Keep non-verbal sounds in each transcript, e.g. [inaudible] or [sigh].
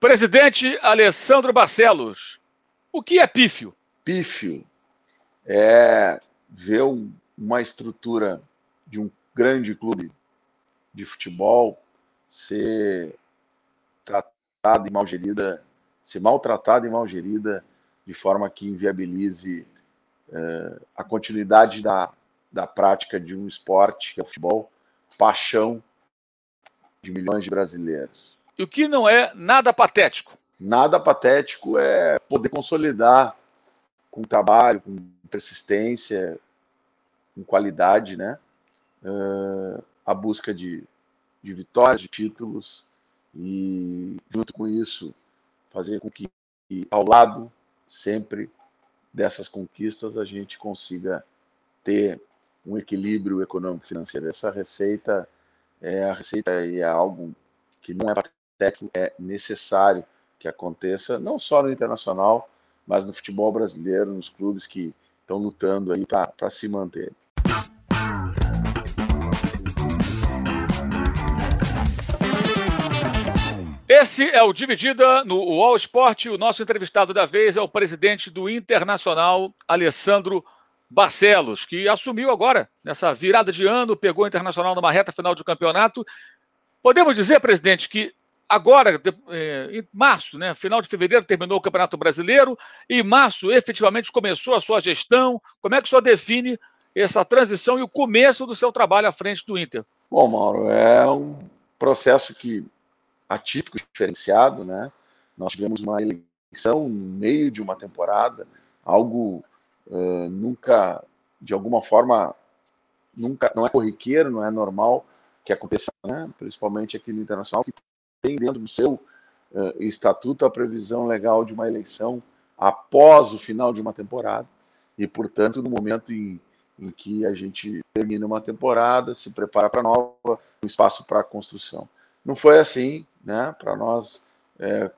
Presidente Alessandro Barcelos, o que é pífio? Pífio é ver uma estrutura de um grande clube de futebol ser tratada e mal gerida, ser maltratada e mal gerida de forma que inviabilize uh, a continuidade da, da prática de um esporte que é o futebol, paixão de milhões de brasileiros. E o que não é nada patético? Nada patético é poder consolidar com trabalho, com persistência, com qualidade, né? Uh, a busca de, de vitórias, de títulos e, junto com isso, fazer com que, ao lado sempre dessas conquistas, a gente consiga ter um equilíbrio econômico financeiro. Essa receita é a receita é algo que não é técnico é necessário que aconteça, não só no internacional, mas no futebol brasileiro, nos clubes que estão lutando aí para se manter. Esse é o Dividida no UOL Sport. O nosso entrevistado da vez é o presidente do Internacional, Alessandro Barcelos, que assumiu agora, nessa virada de ano, pegou o Internacional numa reta final de campeonato. Podemos dizer, presidente, que agora, é, em março, né, final de fevereiro, terminou o Campeonato Brasileiro, e em março, efetivamente, começou a sua gestão. Como é que o senhor define essa transição e o começo do seu trabalho à frente do Inter? Bom, Mauro, é um processo que atípico, diferenciado, né? Nós tivemos uma eleição no meio de uma temporada, algo uh, nunca, de alguma forma, nunca, não é corriqueiro, não é normal que aconteça, né? principalmente aqui no Internacional, que tem dentro do seu uh, estatuto a previsão legal de uma eleição após o final de uma temporada e, portanto, no momento em, em que a gente termina uma temporada, se prepara para nova, um espaço para construção. Não foi assim, né? Para nós é,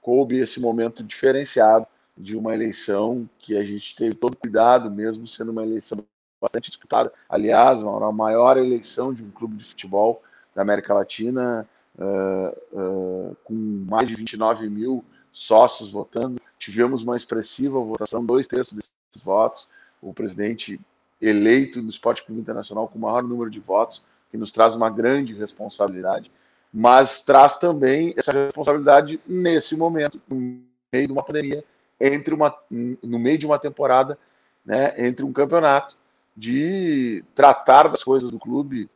coube esse momento diferenciado de uma eleição que a gente teve todo cuidado, mesmo sendo uma eleição bastante disputada. Aliás, a maior eleição de um clube de futebol da América Latina uh, uh, com mais de 29 mil sócios votando. Tivemos uma expressiva votação, dois terços desses votos. O presidente eleito no Esporte Clube Internacional com o maior número de votos, que nos traz uma grande responsabilidade, mas traz também essa responsabilidade nesse momento, no meio de uma pandemia, entre uma, no meio de uma temporada, né, entre um campeonato, de tratar das coisas do clube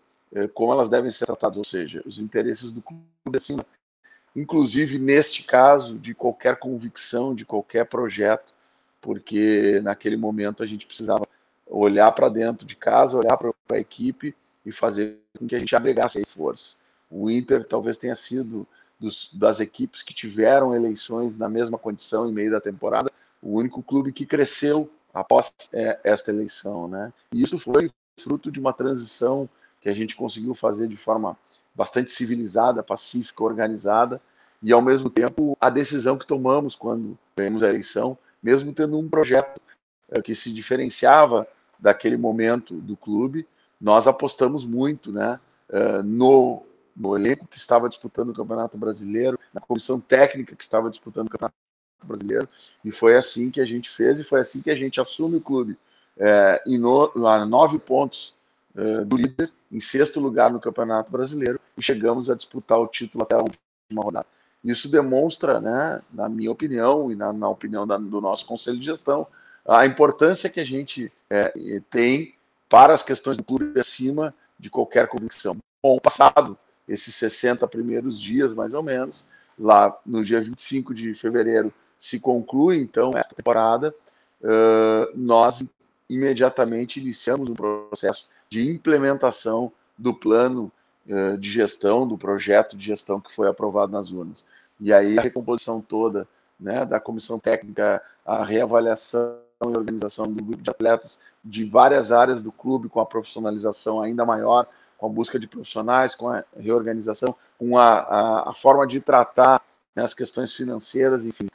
como elas devem ser tratadas, ou seja, os interesses do clube acima, inclusive neste caso, de qualquer convicção, de qualquer projeto, porque naquele momento a gente precisava olhar para dentro de casa, olhar para a equipe e fazer com que a gente agregasse força. O Inter talvez tenha sido dos, das equipes que tiveram eleições na mesma condição em meio da temporada, o único clube que cresceu após é, esta eleição, né? E isso foi fruto de uma transição que a gente conseguiu fazer de forma bastante civilizada, pacífica, organizada, e ao mesmo tempo a decisão que tomamos quando ganhamos a eleição, mesmo tendo um projeto é, que se diferenciava daquele momento do clube, nós apostamos muito né, é, no, no elenco que estava disputando o Campeonato Brasileiro, na comissão técnica que estava disputando o Campeonato Brasileiro, e foi assim que a gente fez, e foi assim que a gente assume o clube. É, em no, nove pontos é, do líder, em sexto lugar no Campeonato Brasileiro e chegamos a disputar o título até a última rodada. Isso demonstra, né, na minha opinião e na, na opinião da, do nosso Conselho de Gestão, a importância que a gente é, tem para as questões do clube acima de qualquer convicção. Bom, passado esses 60 primeiros dias, mais ou menos, lá no dia 25 de fevereiro se conclui, então, essa temporada, uh, nós imediatamente iniciamos um processo de implementação do plano uh, de gestão, do projeto de gestão que foi aprovado nas urnas. E aí a recomposição toda né, da comissão técnica, a reavaliação e organização do grupo de atletas de várias áreas do clube, com a profissionalização ainda maior, com a busca de profissionais, com a reorganização, com a, a, a forma de tratar né, as questões financeiras, enfim.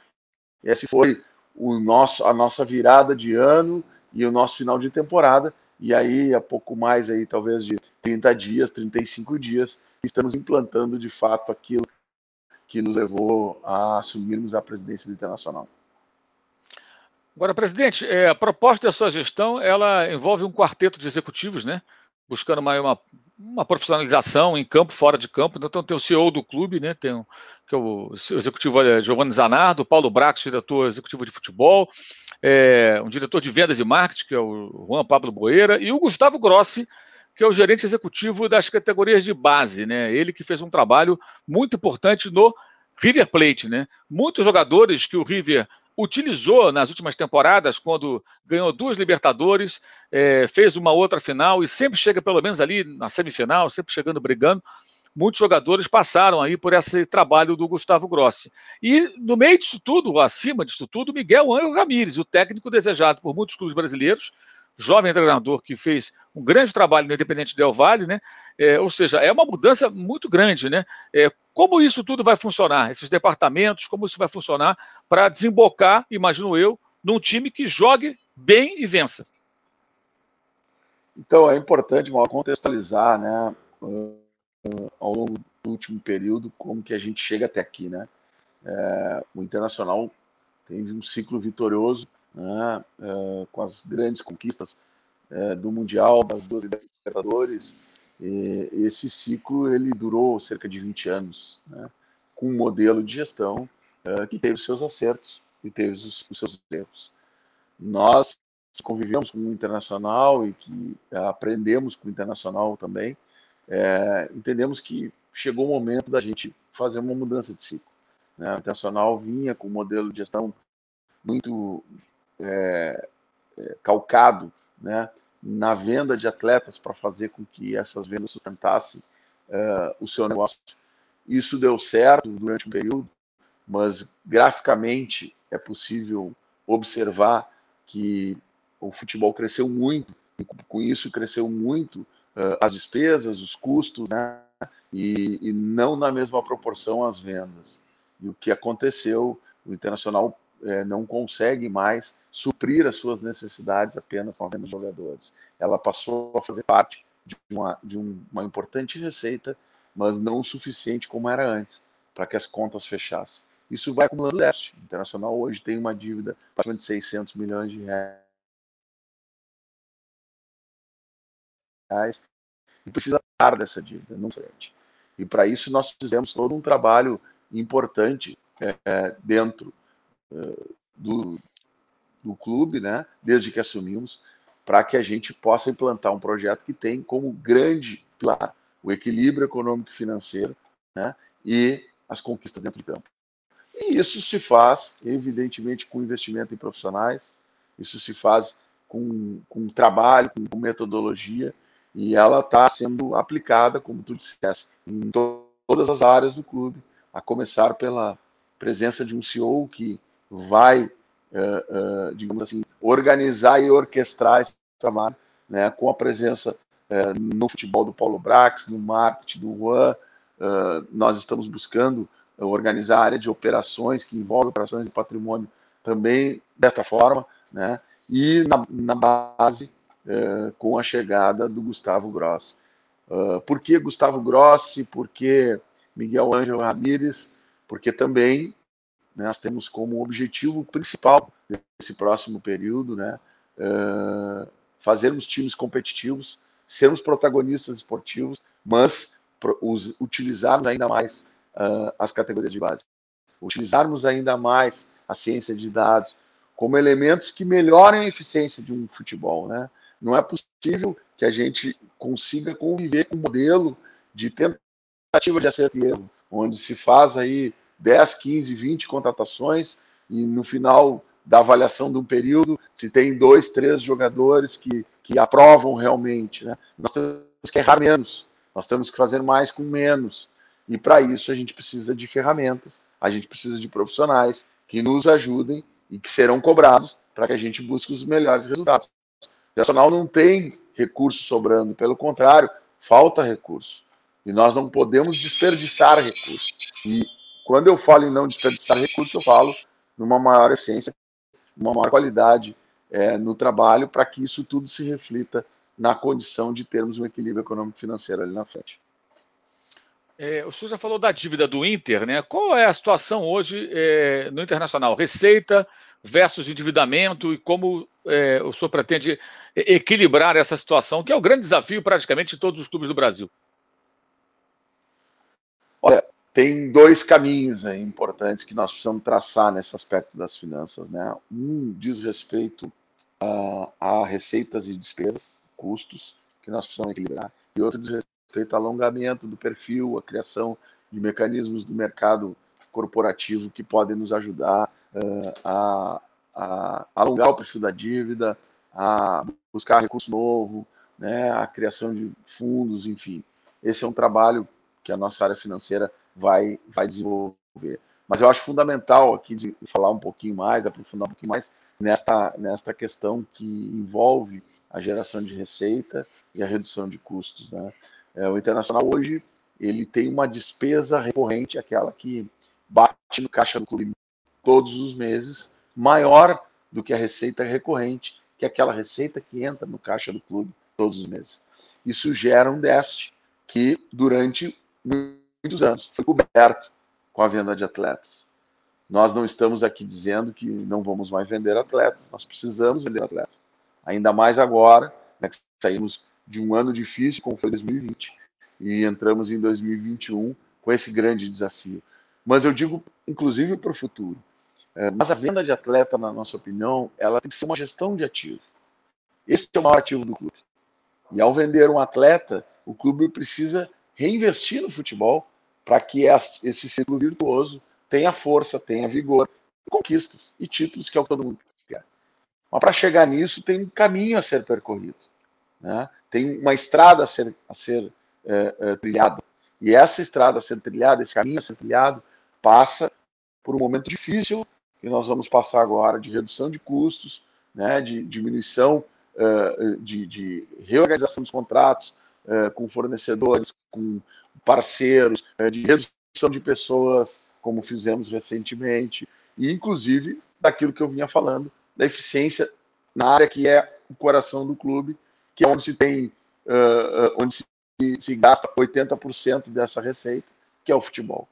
Esse foi o nosso, a nossa virada de ano e o nosso final de temporada, e aí, há pouco mais aí, talvez de 30 dias, 35 dias, estamos implantando de fato aquilo que nos levou a assumirmos a presidência do Internacional. Agora, presidente, é, a proposta da sua gestão ela envolve um quarteto de executivos, né? Buscando uma, uma, uma profissionalização em campo, fora de campo. Então tem o CEO do clube, né? Tem que é o, o executivo é Giovanni Zanardo, Paulo Brax, diretor executivo de futebol, é, um diretor de vendas e marketing, que é o Juan Pablo Boeira, e o Gustavo Grossi, que é o gerente executivo das categorias de base, né? Ele que fez um trabalho muito importante no River Plate, né? Muitos jogadores que o River utilizou nas últimas temporadas, quando ganhou duas Libertadores, é, fez uma outra final e sempre chega pelo menos ali na semifinal, sempre chegando brigando. Muitos jogadores passaram aí por esse trabalho do Gustavo Grossi. E no meio disso tudo, acima disso tudo, Miguel Ângelo Ramírez, o técnico desejado por muitos clubes brasileiros, jovem treinador que fez um grande trabalho no Independente Del Valle, né? É, ou seja, é uma mudança muito grande, né? É, como isso tudo vai funcionar? Esses departamentos, como isso vai funcionar para desembocar, imagino eu, num time que jogue bem e vença? Então, é importante mal contextualizar, né, ao longo do último período, como que a gente chega até aqui, né? É, o Internacional teve um ciclo vitorioso, né, é, com as grandes conquistas é, do Mundial, das duas Libertadores, esse ciclo ele durou cerca de 20 anos, né, com um modelo de gestão uh, que teve seus acertos e teve os, os seus erros. Nós que convivemos com o internacional e que uh, aprendemos com o internacional também, é, entendemos que chegou o momento da gente fazer uma mudança de ciclo. Né? O internacional vinha com um modelo de gestão muito é, é, calcado né, na venda de atletas para fazer com que essas vendas sustentassem uh, o seu negócio. Isso deu certo durante um período, mas graficamente é possível observar que o futebol cresceu muito, e com isso cresceu muito uh, as despesas, os custos, né? e, e não na mesma proporção as vendas. E o que aconteceu, o Internacional é, não consegue mais suprir as suas necessidades apenas com a venda de jogadores. Ela passou a fazer parte de uma, de uma importante receita, mas não o suficiente como era antes, para que as contas fechassem. Isso vai acumulando déficit. O Internacional hoje tem uma dívida de 600 milhões de reais e precisa parar dessa dívida, não frente. E para isso nós fizemos todo um trabalho importante é dentro do, do clube, né, desde que assumimos, para que a gente possa implantar um projeto que tem como grande pilar o equilíbrio econômico e financeiro né, e as conquistas dentro de campo. E isso se faz, evidentemente, com investimento em profissionais, isso se faz com, com trabalho, com, com metodologia, e ela está sendo aplicada, como tu disseste, em to todas as áreas do clube, a começar pela presença de um CEO que vai, uh, uh, digamos assim, organizar e orquestrar esse trabalho, né, com a presença uh, no futebol do Paulo Brax, no marketing do Juan. nós estamos buscando organizar a área de operações, que envolve operações de patrimônio também desta forma, né, e na, na base com a chegada do Gustavo Grossi. por que Gustavo Grossi? Por que Miguel Ângelo Ramírez? Porque também nós temos como objetivo principal desse próximo período né, uh, fazermos times competitivos, sermos protagonistas esportivos, mas os, utilizarmos ainda mais uh, as categorias de base, utilizarmos ainda mais a ciência de dados como elementos que melhorem a eficiência de um futebol. Né? Não é possível que a gente consiga conviver com um modelo de tentativa de acerto e erro, onde se faz aí 10, 15, 20 contratações e no final da avaliação de um período, se tem dois, três jogadores que, que aprovam realmente. Né? Nós temos que errar menos, nós temos que fazer mais com menos. E para isso a gente precisa de ferramentas, a gente precisa de profissionais que nos ajudem e que serão cobrados para que a gente busque os melhores resultados. O Nacional não tem recurso sobrando, pelo contrário, falta recurso. E nós não podemos desperdiçar recurso. E quando eu falo em não desperdiçar recursos, eu falo numa maior eficiência, uma maior qualidade é, no trabalho, para que isso tudo se reflita na condição de termos um equilíbrio econômico-financeiro ali na frente. É, o senhor já falou da dívida do Inter, né? Qual é a situação hoje é, no internacional? Receita versus endividamento e como é, o senhor pretende equilibrar essa situação, que é o grande desafio praticamente de todos os clubes do Brasil? Olha, tem dois caminhos aí, importantes que nós precisamos traçar nesse aspecto das finanças. Né? Um diz respeito a, a receitas e despesas, custos, que nós precisamos equilibrar, e outro diz respeito ao alongamento do perfil, a criação de mecanismos do mercado corporativo que podem nos ajudar uh, a, a, alongar o perfil da dívida, a buscar recurso novo, né, a criação de fundos, enfim. Esse é um trabalho que a nossa área financeira vai, vai desenvolver. Mas eu acho fundamental aqui de falar um pouquinho mais, aprofundar um pouquinho mais nesta, nesta questão que envolve a geração de receita e a redução de custos. Né? É, o internacional hoje ele tem uma despesa recorrente, aquela que bate no caixa do clube todos os meses, maior do que a receita recorrente, que é aquela receita que entra no caixa do clube todos os meses. Isso gera um déficit que durante muitos anos. Foi coberto com a venda de atletas. Nós não estamos aqui dizendo que não vamos mais vender atletas, nós precisamos vender atletas. Ainda mais agora, né, que saímos de um ano difícil, como foi 2020, e entramos em 2021 com esse grande desafio. Mas eu digo, inclusive, para o futuro. É, mas a venda de atleta, na nossa opinião, ela tem que ser uma gestão de ativo. Esse é o maior ativo do clube. E ao vender um atleta, o clube precisa reinvestir no futebol para que esse ciclo virtuoso tenha força, tenha vigor, conquistas e títulos, que é o que todo mundo quer. Mas para chegar nisso, tem um caminho a ser percorrido. Né? Tem uma estrada a ser, a ser é, é, trilhada. E essa estrada a ser trilhada, esse caminho a ser trilhado, passa por um momento difícil que nós vamos passar agora de redução de custos, né, de diminuição, uh, de, de, reorganização dos contratos com fornecedores, com parceiros, é, de redução de pessoas, como fizemos recentemente, e inclusive daquilo que eu vinha falando, da eficiência na área que é o coração do clube, que é onde se tem, uh, onde se, se gasta 80% dessa receita, que é o futebol.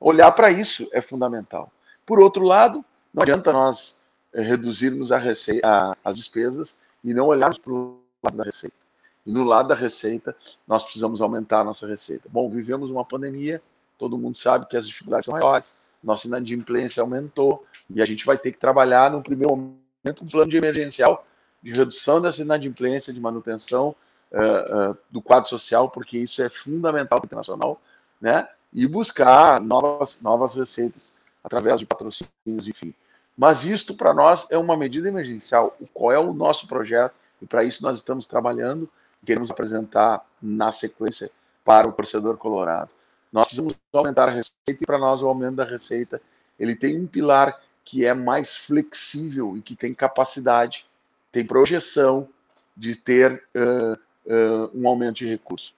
Olhar para isso é fundamental. Por outro lado, não adianta nós reduzirmos a receita, a, as despesas e não olharmos para o lado da receita. E no lado da receita, nós precisamos aumentar a nossa receita. Bom, vivemos uma pandemia, todo mundo sabe que as dificuldades são maiores, nossa inadimplência aumentou e a gente vai ter que trabalhar no primeiro momento um plano de emergencial de redução dessa inadimplência, de manutenção uh, uh, do quadro social, porque isso é fundamental para o internacional, né? E buscar novas, novas receitas através de patrocínios, enfim. Mas isto para nós é uma medida emergencial. Qual é o nosso projeto? E para isso nós estamos trabalhando queremos apresentar na sequência para o torcedor colorado. Nós precisamos aumentar a receita e para nós o aumento da receita ele tem um pilar que é mais flexível e que tem capacidade, tem projeção de ter uh, uh, um aumento de recurso,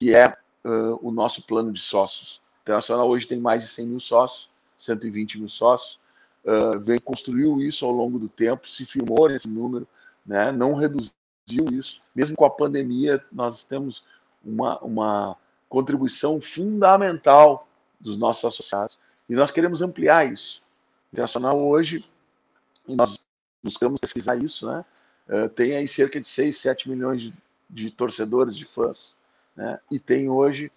que é uh, o nosso plano de sócios. O Internacional hoje tem mais de 100 mil sócios, 120 mil sócios, vem construiu isso ao longo do tempo, se firmou nesse número, né? não reduziu viu isso. Mesmo com a pandemia, nós temos uma, uma contribuição fundamental dos nossos associados. E nós queremos ampliar isso. O Internacional hoje, nós buscamos pesquisar isso, né? Uh, tem aí cerca de 6, 7 milhões de, de torcedores, de fãs. Né? E tem hoje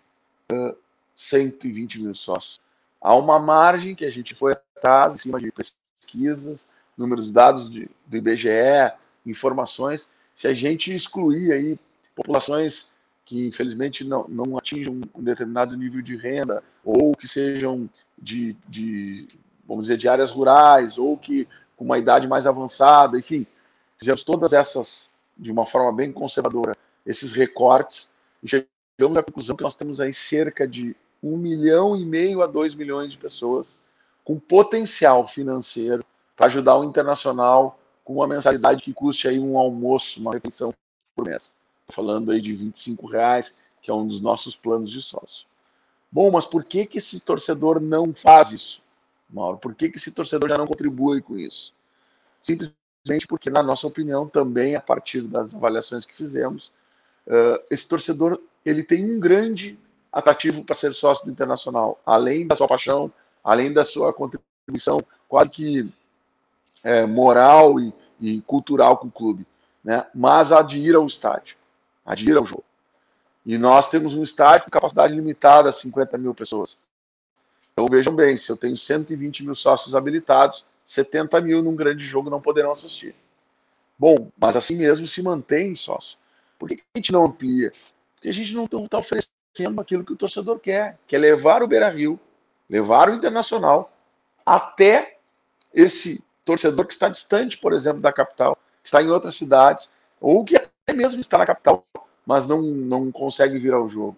uh, 120 mil sócios. Há uma margem que a gente foi atrás, em cima de pesquisas, números dados de, do IBGE, informações, se a gente excluir aí populações que infelizmente não, não atingem um determinado nível de renda, ou que sejam de, de, vamos dizer, de áreas rurais, ou que com uma idade mais avançada, enfim, fizemos todas essas de uma forma bem conservadora, esses recortes, e chegamos à conclusão que nós temos aí cerca de um milhão e meio a dois milhões de pessoas com potencial financeiro para ajudar o internacional com uma mensalidade que custe aí um almoço, uma refeição por mês. Falando aí de 25 reais, que é um dos nossos planos de sócio. Bom, mas por que, que esse torcedor não faz isso, Mauro? Por que, que esse torcedor já não contribui com isso? Simplesmente porque, na nossa opinião, também a partir das avaliações que fizemos, uh, esse torcedor ele tem um grande atrativo para ser sócio do Internacional, além da sua paixão, além da sua contribuição quase que é, moral e, e, cultural com o clube, né? mas a de ir ao estádio, a de ir ao jogo. E nós temos um estádio com capacidade limitada a 50 mil pessoas. Então vejam bem, se eu tenho 120 mil sócios habilitados, 70 mil num grande jogo não poderão assistir. Bom, mas assim mesmo se mantém sócio. Por que a gente não amplia? Porque a gente não está oferecendo aquilo que o torcedor quer, que é levar o Beira Rio, levar o Internacional até esse torcedor que está distante, por exemplo, da capital, está em outras cidades, ou que até mesmo está na capital, mas não, não consegue vir ao jogo.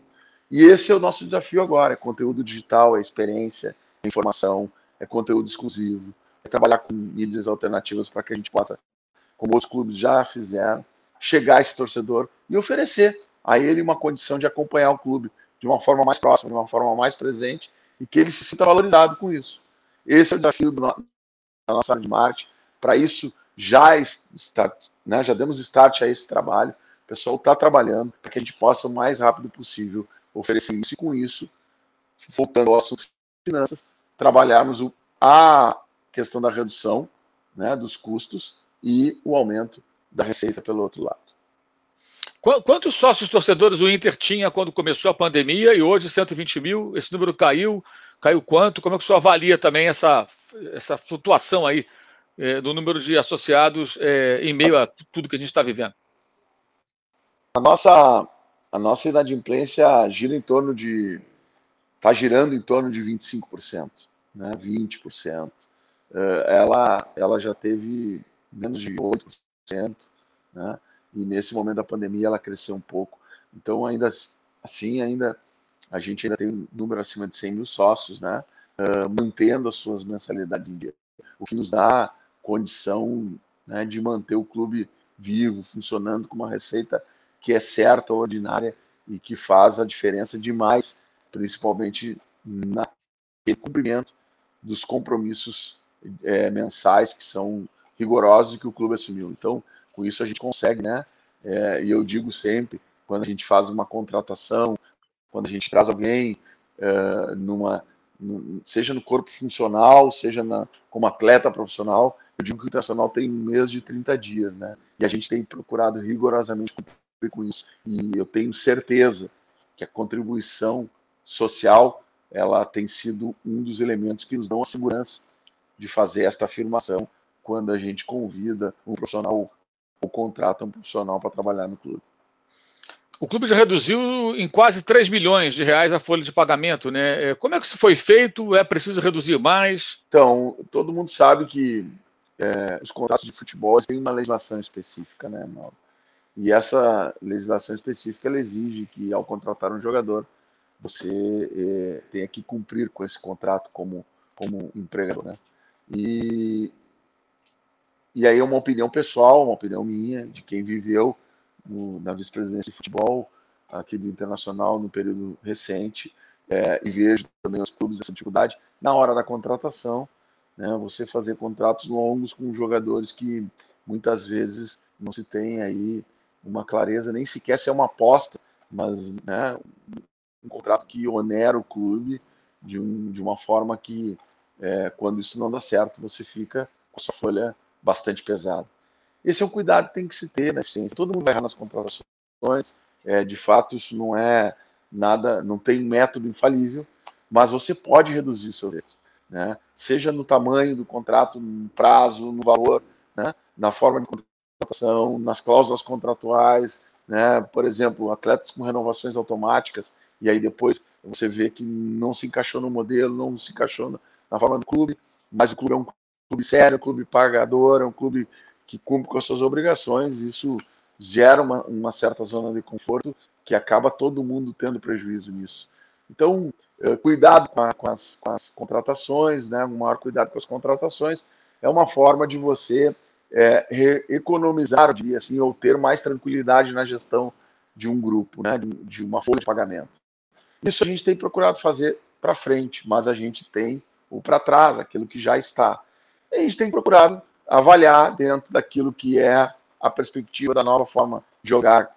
E esse é o nosso desafio agora: é conteúdo digital, é experiência, é informação, é conteúdo exclusivo, é trabalhar com mídias alternativas para que a gente possa, como outros clubes já fizeram, chegar a esse torcedor e oferecer a ele uma condição de acompanhar o clube de uma forma mais próxima, de uma forma mais presente e que ele se sinta valorizado com isso. Esse é o desafio do, da nossa de marketing. Para isso, já, está, né, já demos start a esse trabalho. O pessoal está trabalhando para que a gente possa, o mais rápido possível, oferecer isso e, com isso, voltando ao assunto de finanças, trabalharmos o, a questão da redução né, dos custos e o aumento da receita pelo outro lado. Quantos sócios torcedores o Inter tinha quando começou a pandemia e hoje 120 mil? Esse número caiu? Caiu quanto? Como é que o senhor avalia também essa, essa flutuação aí é, do número de associados é, em meio a tudo que a gente está vivendo? A nossa, a nossa inadimplência gira em torno de. está girando em torno de 25%, né? 20%. Eh, ela, ela já teve menos de 8%, né? E nesse momento da pandemia ela cresceu um pouco. Então, ainda assim, ainda a gente ainda tem um número acima de 100 mil sócios, né? Uh, mantendo as suas mensalidades em dia, o que nos dá condição né, de manter o clube vivo, funcionando com uma receita que é certa, ordinária e que faz a diferença demais, principalmente no cumprimento dos compromissos é, mensais que são rigorosos que o clube assumiu. Então, com isso a gente consegue, né? É, e eu digo sempre, quando a gente faz uma contratação, quando a gente traz alguém é, numa, seja no corpo funcional, seja na, como atleta profissional, eu digo que o internacional tem um mês de 30 dias, né? E a gente tem procurado rigorosamente cumprir com isso. E eu tenho certeza que a contribuição social ela tem sido um dos elementos que nos dão a segurança de fazer esta afirmação quando a gente convida um profissional ou contrata um profissional para trabalhar no clube. O clube já reduziu em quase 3 milhões de reais a folha de pagamento, né? É, como é que isso foi feito? É preciso reduzir mais? Então, todo mundo sabe que é, os contratos de futebol têm uma legislação específica, né, Mauro? E essa legislação específica ela exige que, ao contratar um jogador, você é, tenha que cumprir com esse contrato como, como empregador, né? E, e aí é uma opinião pessoal, uma opinião minha, de quem viveu no, na vice-presidência de futebol aqui do Internacional no período recente, é, e vejo também os clubes essa dificuldade na hora da contratação, né, você fazer contratos longos com jogadores que muitas vezes não se tem aí uma clareza, nem sequer se é uma aposta, mas né, um contrato que onera o clube de, um, de uma forma que, é, quando isso não dá certo, você fica com a sua folha bastante pesado. Esse é um cuidado que tem que se ter na eficiência. Todo mundo vai errar nas contratações. É, de fato, isso não é nada, não tem método infalível, mas você pode reduzir o seu erros. Né? Seja no tamanho do contrato, no prazo, no valor, né? na forma de contratação, nas cláusulas contratuais, né? por exemplo, atletas com renovações automáticas, e aí depois você vê que não se encaixou no modelo, não se encaixou na forma do clube, mas o clube é um clube sério, um clube pagador, é um clube que cumpre com as suas obrigações, isso gera uma, uma certa zona de conforto que acaba todo mundo tendo prejuízo nisso. Então, eh, cuidado com, a, com, as, com, as, contratações, né? um maior cuidado com as contratações, é uma forma de você é, economizar, diria assim, ou ter mais tranquilidade na gestão de um grupo, né? de, de uma folha de pagamento. Isso a gente tem procurado fazer para frente, mas a gente tem o para trás, aquilo que já está a gente tem procurado avaliar dentro daquilo que é a perspectiva da nova forma de jogar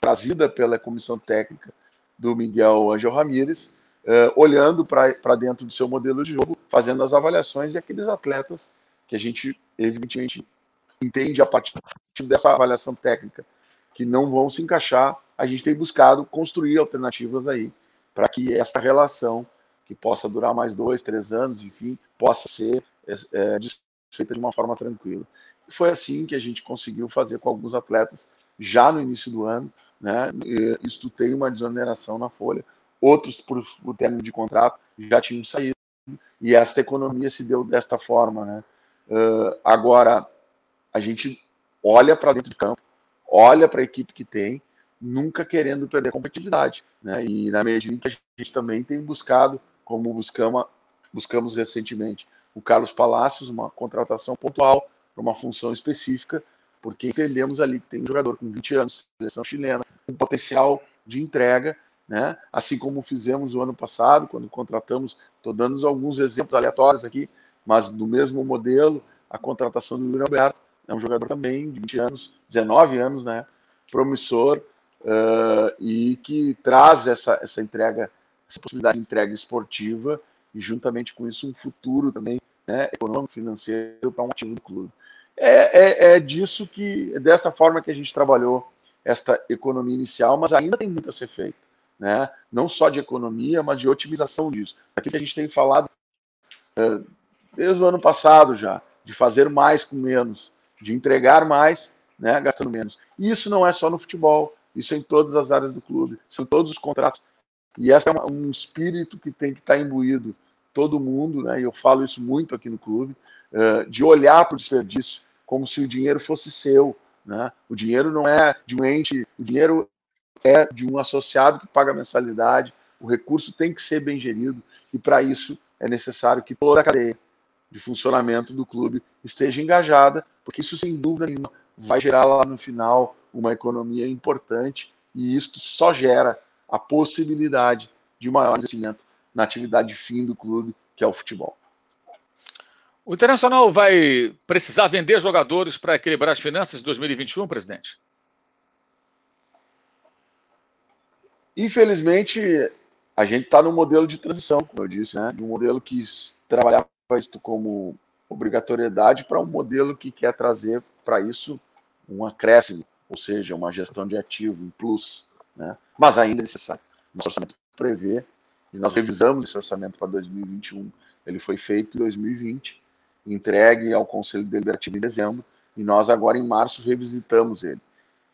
trazida pela comissão técnica do Miguel Angel Ramírez, uh, olhando para dentro do seu modelo de jogo, fazendo as avaliações e aqueles atletas que a gente, evidentemente, entende a partir dessa avaliação técnica, que não vão se encaixar, a gente tem buscado construir alternativas aí para que essa relação, que possa durar mais dois, três anos, enfim, possa ser é, desfeita de uma forma tranquila. Foi assim que a gente conseguiu fazer com alguns atletas já no início do ano, né? Isto tem uma desoneração na folha. Outros, por, por término de contrato, já tinham saído. E esta economia se deu desta forma, né? Uh, agora, a gente olha para dentro de campo, olha para a equipe que tem, nunca querendo perder competitividade. Né? E na medida em que a gente também tem buscado, como buscamos, buscamos recentemente, o Carlos Palácios, uma contratação pontual para uma função específica, porque entendemos ali que tem um jogador com 20 anos, seleção chilena, com potencial de entrega, né? assim como fizemos o ano passado, quando contratamos, estou dando alguns exemplos aleatórios aqui, mas do mesmo modelo, a contratação do Yuri Alberto, é um jogador também de 20 anos, 19 anos, né? promissor, uh, e que traz essa, essa entrega, essa possibilidade de entrega esportiva e juntamente com isso um futuro também né, econômico, financeiro para um ativo do clube. É, é, é disso que, é desta forma que a gente trabalhou esta economia inicial, mas ainda tem muito a ser feito, né? Não só de economia, mas de otimização disso. Aqui que a gente tem falado uh, desde o ano passado já, de fazer mais com menos, de entregar mais, né, gastando menos. E isso não é só no futebol, isso é em todas as áreas do clube, são todos os contratos. E esse é um espírito que tem que estar imbuído todo mundo, né, e eu falo isso muito aqui no clube, uh, de olhar para o desperdício como se o dinheiro fosse seu. Né? O dinheiro não é de um ente, o dinheiro é de um associado que paga mensalidade, o recurso tem que ser bem gerido, e para isso é necessário que toda a cadeia de funcionamento do clube esteja engajada, porque isso, sem dúvida nenhuma, vai gerar lá no final uma economia importante e isto só gera a possibilidade de maior investimento na atividade fim do clube, que é o futebol. O Internacional vai precisar vender jogadores para equilibrar as finanças de 2021, presidente? Infelizmente, a gente está no modelo de transição, como eu disse, né? um modelo que trabalhava isso como obrigatoriedade para um modelo que quer trazer para isso um acréscimo, ou seja, uma gestão de ativo, um plus, né? mas ainda é necessário. Nosso orçamento prevê, e nós revisamos esse orçamento para 2021, ele foi feito em 2020, entregue ao Conselho Deliberativo em dezembro, e nós agora em março revisitamos ele.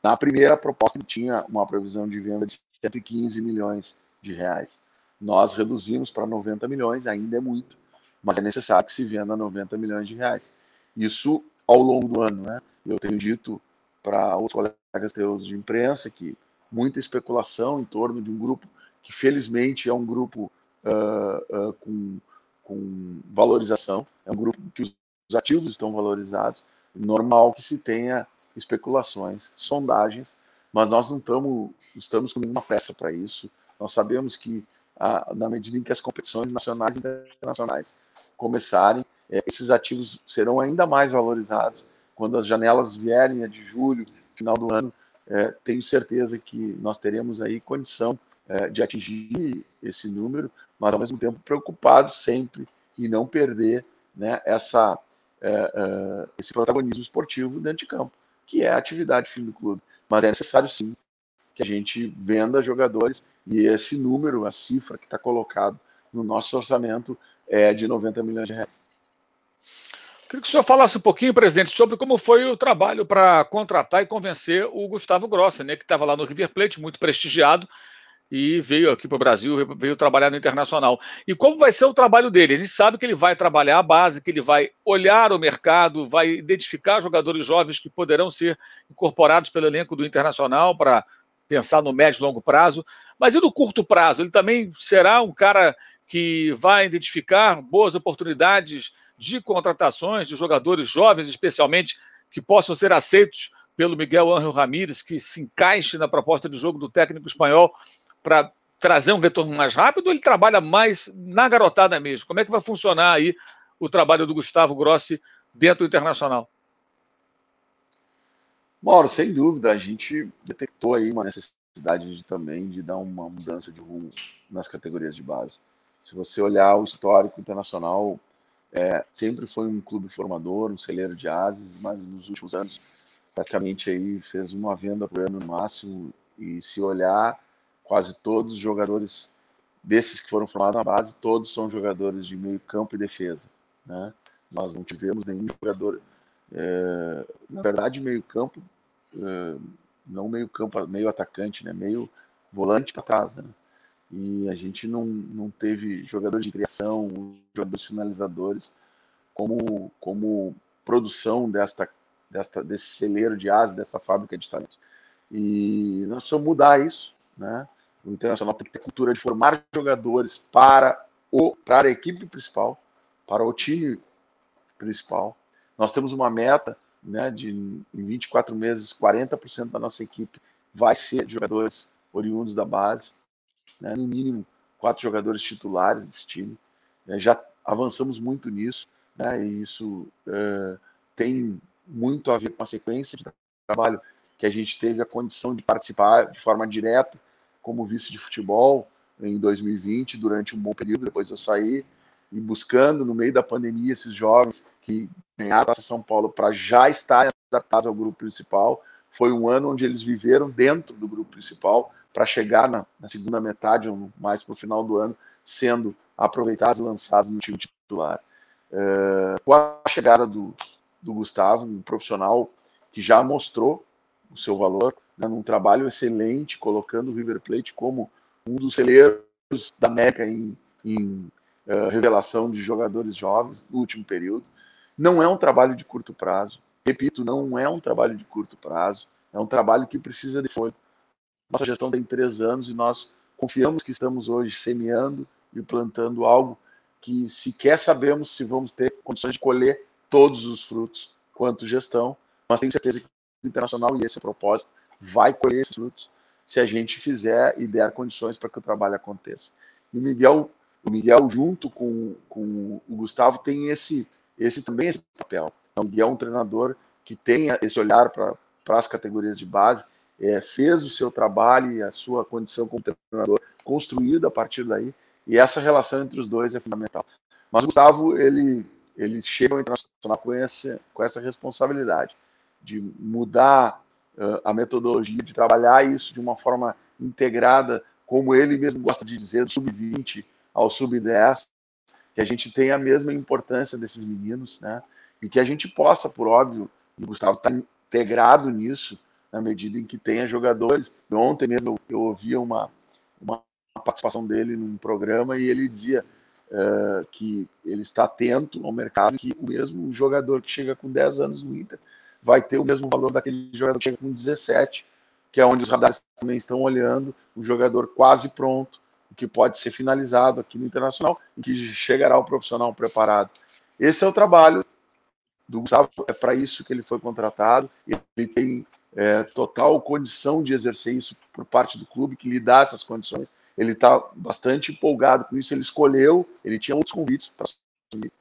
Na primeira proposta ele tinha uma previsão de venda de 115 milhões de reais. Nós reduzimos para 90 milhões, ainda é muito, mas é necessário que se venda 90 milhões de reais. Isso ao longo do ano, né? Eu tenho dito para os colegas teus de imprensa que muita especulação em torno de um grupo que felizmente é um grupo uh, uh, com, com valorização, é um grupo que os ativos estão valorizados, normal que se tenha especulações, sondagens, mas nós não tamo, estamos com nenhuma pressa para isso. Nós sabemos que, a, na medida em que as competições nacionais e internacionais começarem, é, esses ativos serão ainda mais valorizados quando as janelas vierem de julho, final do ano. É, tenho certeza que nós teremos aí condição é, de atingir esse número, mas ao mesmo tempo preocupados sempre em não perder né, essa, é, é, esse protagonismo esportivo dentro de campo, que é a atividade fim do clube. Mas é necessário sim que a gente venda jogadores e esse número, a cifra que está colocado no nosso orçamento é de 90 milhões de reais. Queria que o senhor falasse um pouquinho, presidente, sobre como foi o trabalho para contratar e convencer o Gustavo Grossi, né, que estava lá no River Plate, muito prestigiado, e veio aqui para o Brasil, veio trabalhar no Internacional. E como vai ser o trabalho dele? A gente sabe que ele vai trabalhar a base, que ele vai olhar o mercado, vai identificar jogadores jovens que poderão ser incorporados pelo elenco do Internacional para pensar no médio e longo prazo. Mas e no curto prazo? Ele também será um cara que vai identificar boas oportunidades de contratações de jogadores jovens, especialmente, que possam ser aceitos pelo Miguel Ángel Ramírez, que se encaixe na proposta de jogo do técnico espanhol para trazer um retorno mais rápido ele trabalha mais na garotada mesmo? Como é que vai funcionar aí o trabalho do Gustavo Grossi dentro do Internacional? Mauro, sem dúvida, a gente detectou aí uma necessidade necessidade de, também de dar uma mudança de rumo nas categorias de base. Se você olhar o histórico internacional, é, sempre foi um clube formador, um celeiro de ases, mas nos últimos anos praticamente aí fez uma venda por ano no máximo e se olhar quase todos os jogadores desses que foram formados na base, todos são jogadores de meio campo e defesa, né? Nós não tivemos nenhum jogador, é, na verdade meio campo, é, não meio campo, meio atacante, né? Meio volante para trás, né? E a gente não, não teve jogadores de criação, jogadores finalizadores como como produção desta desta, desse celeiro de asas, dessa fábrica de talentos. E nós precisamos mudar isso, né? O Internacional tem que ter cultura de formar jogadores para, o, para a equipe principal, para o time principal. Nós temos uma meta né, de, em 24 meses, 40% da nossa equipe vai ser jogadores oriundos da base, né, no mínimo quatro jogadores titulares desse time. É, já avançamos muito nisso, né, e isso é, tem muito a ver com a sequência de trabalho que a gente teve a condição de participar de forma direta como vice de futebol em 2020, durante um bom período, depois eu saí, e buscando, no meio da pandemia, esses jovens que ganharam a São Paulo para já estar adaptados ao grupo principal. Foi um ano onde eles viveram dentro do grupo principal para chegar na, na, segunda metade, ou mais para o final do ano, sendo aproveitados e lançados no time titular. Uh, com a chegada do, do Gustavo, um profissional que já mostrou o seu valor, né, num trabalho excelente, colocando o River Plate como um dos celeiros da América em, em uh, revelação de jogadores jovens no último período. Não é um trabalho de curto prazo. Repito, não é um trabalho de curto prazo. É um trabalho que precisa de folha. Nossa gestão tem três anos e nós confiamos que estamos hoje semeando e plantando algo que sequer sabemos se vamos ter condições de colher todos os frutos quanto gestão, mas tenho certeza que o Internacional, e esse propósito, vai colher esses frutos se a gente fizer e der condições para que o trabalho aconteça. E o Miguel, o Miguel junto com, com o Gustavo, tem esse, esse também esse papel. O Miguel é um treinador que tem esse olhar para as categorias de base, é, fez o seu trabalho e a sua condição como treinador construída a partir daí, e essa relação entre os dois é fundamental. Mas o Gustavo, ele eles chegam ao internacional com essa, com essa responsabilidade de mudar uh, a metodologia, de trabalhar isso de uma forma integrada, como ele mesmo gosta de dizer, do sub-20 ao sub-10, que a gente tenha a mesma importância desses meninos, né? E que a gente possa, por óbvio, e o Gustavo está integrado nisso, na medida em que tenha jogadores. Ontem mesmo eu ouvi uma, uma participação dele num programa e ele dizia: uh, que ele está atento ao mercado, que o mesmo jogador que chega com 10 anos no Inter vai ter o mesmo valor daquele jogador que chega com 17, que é onde os radares também estão olhando, o jogador quase pronto, que pode ser finalizado aqui no Internacional e que chegará ao profissional preparado. Esse é o trabalho do Gustavo, é para isso que ele foi contratado, ele tem é, total condição de exercer isso por parte do clube, que lhe dá essas condições ele está bastante empolgado com isso. Ele escolheu, ele tinha outros convites para assumir.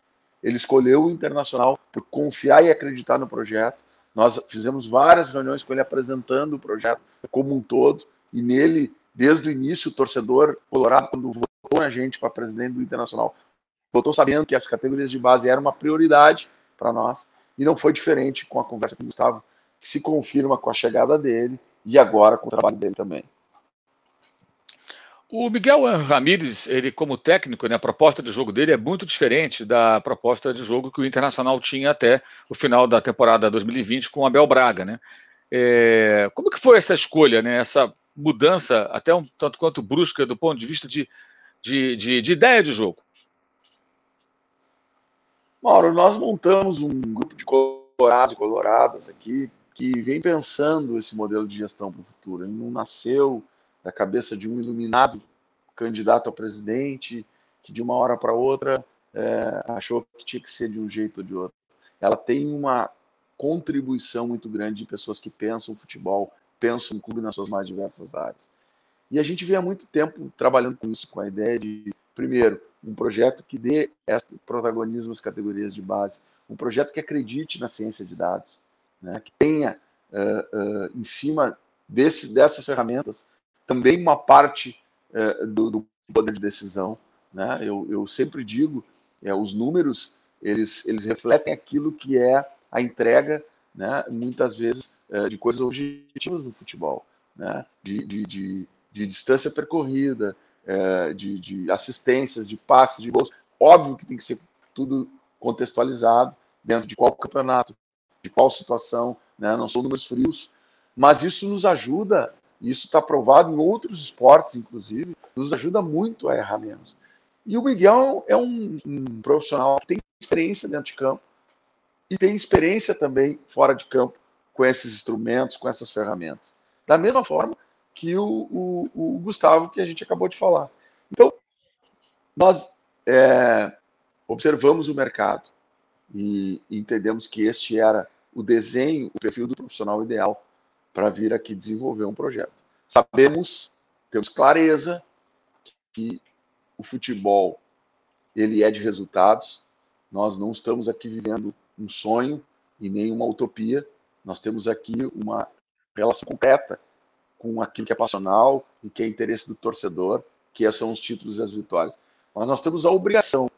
Ele escolheu o Internacional por confiar e acreditar no projeto. Nós fizemos várias reuniões com ele apresentando o projeto como um todo, e nele, desde o início, o torcedor colorado, quando votou na gente para presidente do Internacional, votou sabendo que as categorias de base eram uma prioridade para nós, e não foi diferente com a conversa com o Gustavo, que se confirma com a chegada dele e agora com o trabalho dele também. O Miguel Ramírez, ele como técnico, né, a proposta de jogo dele é muito diferente da proposta de jogo que o Internacional tinha até o final da temporada 2020 com o Abel Braga, né? É, como que foi essa escolha, né, essa mudança até um tanto quanto brusca do ponto de vista de, de, de, de ideia de jogo? Mauro, nós montamos um grupo de colorados e coloradas aqui que vem pensando esse modelo de gestão para o futuro. Ele não nasceu da cabeça de um iluminado candidato a presidente, que de uma hora para outra é, achou que tinha que ser de um jeito ou de outro. Ela tem uma contribuição muito grande de pessoas que pensam futebol, pensam clube nas suas mais diversas áreas. E a gente vem há muito tempo trabalhando com isso, com a ideia de, primeiro, um projeto que dê protagonismo às categorias de base, um projeto que acredite na ciência de dados, né, que tenha uh, uh, em cima desse, dessas ferramentas também uma parte é, do, do, poder de decisão. Né? Eu, eu sempre digo, é, os números eles, eles refletem aquilo que é a entrega, né, muitas vezes, de coisas objetivas no futebol, né? de, de, de, de distância percorrida, de, de assistências, de passes, de gols. Óbvio que tem que ser tudo contextualizado dentro de qual campeonato, de qual situação, né? não são números frios, mas isso nos ajuda, isso está provado em outros esportes, inclusive, nos ajuda muito a errar menos. E o Miguel é um, um profissional que tem experiência dentro de campo e tem experiência também fora de campo com esses instrumentos, com essas ferramentas. Da mesma forma que o, o, o Gustavo, que a gente acabou de falar. Então, nós é, observamos o mercado e entendemos que este era o desenho, o perfil do profissional ideal para vir aqui desenvolver um projeto. Sabemos, temos clareza que o futebol ele é de resultados. Nós não estamos aqui vivendo um sonho e nem uma utopia. Nós temos aqui uma relação concreta com aquilo que é passional e que é interesse do torcedor, que são os títulos e as vitórias. Mas nós temos a obrigação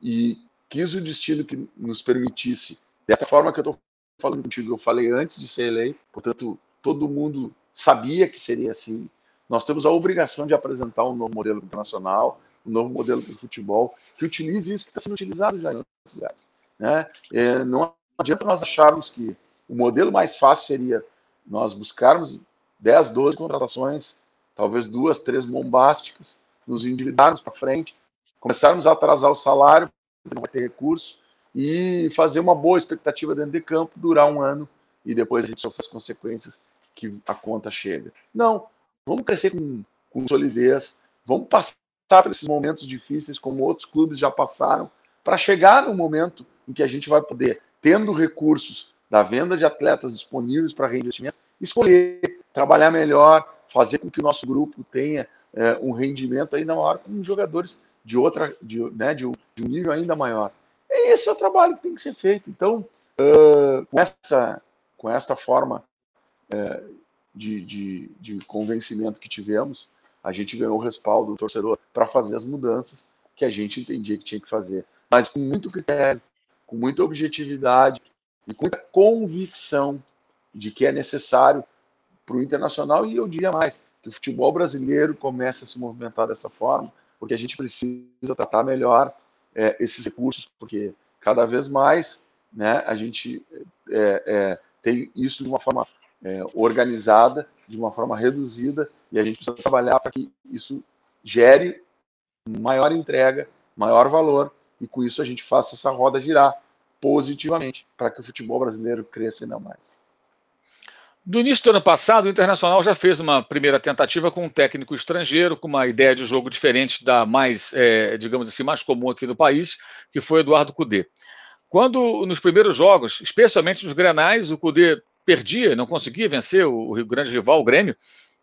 e quis o destino que nos permitisse, dessa forma que eu estou falando contigo, eu falei antes de ser eleito, portanto, todo mundo sabia que seria assim. Nós temos a obrigação de apresentar um novo modelo internacional, um novo modelo de futebol que utilize isso que está sendo utilizado já em outros lugares. Né? É, não adianta nós acharmos que o modelo mais fácil seria nós buscarmos 10, 12 contratações, talvez duas, três bombásticas, nos endividarmos para frente, começarmos a atrasar o salário, não vai ter recurso, e fazer uma boa expectativa dentro de campo, durar um ano e depois a gente sofre as consequências que a conta chega. Não, vamos crescer com, com solidez, vamos passar por esses momentos difíceis como outros clubes já passaram, para chegar no momento em que a gente vai poder, tendo recursos da venda de atletas disponíveis para reinvestimento, escolher, trabalhar melhor, fazer com que o nosso grupo tenha é, um rendimento ainda maior com jogadores de outra, de, né, de um nível ainda maior. Esse é o trabalho que tem que ser feito. Então, uh, com, essa, com esta forma uh, de, de, de convencimento que tivemos, a gente ganhou o respaldo do torcedor para fazer as mudanças que a gente entendia que tinha que fazer. Mas com muito critério, com muita objetividade e com muita convicção de que é necessário para o internacional e eu diria mais, que o futebol brasileiro comece a se movimentar dessa forma, porque a gente precisa tratar melhor é, esses recursos, porque cada vez mais né, a gente é, é, tem isso de uma forma é, organizada, de uma forma reduzida, e a gente precisa trabalhar para que isso gere maior entrega, maior valor, e com isso a gente faça essa roda girar positivamente para que o futebol brasileiro cresça ainda mais. No início do ano passado, o Internacional já fez uma primeira tentativa com um técnico estrangeiro, com uma ideia de jogo diferente da mais, é, digamos assim, mais comum aqui no país, que foi Eduardo Cudê. Quando, nos primeiros jogos, especialmente nos Grenais, o Cudê perdia, não conseguia vencer o, o grande rival, o Grêmio,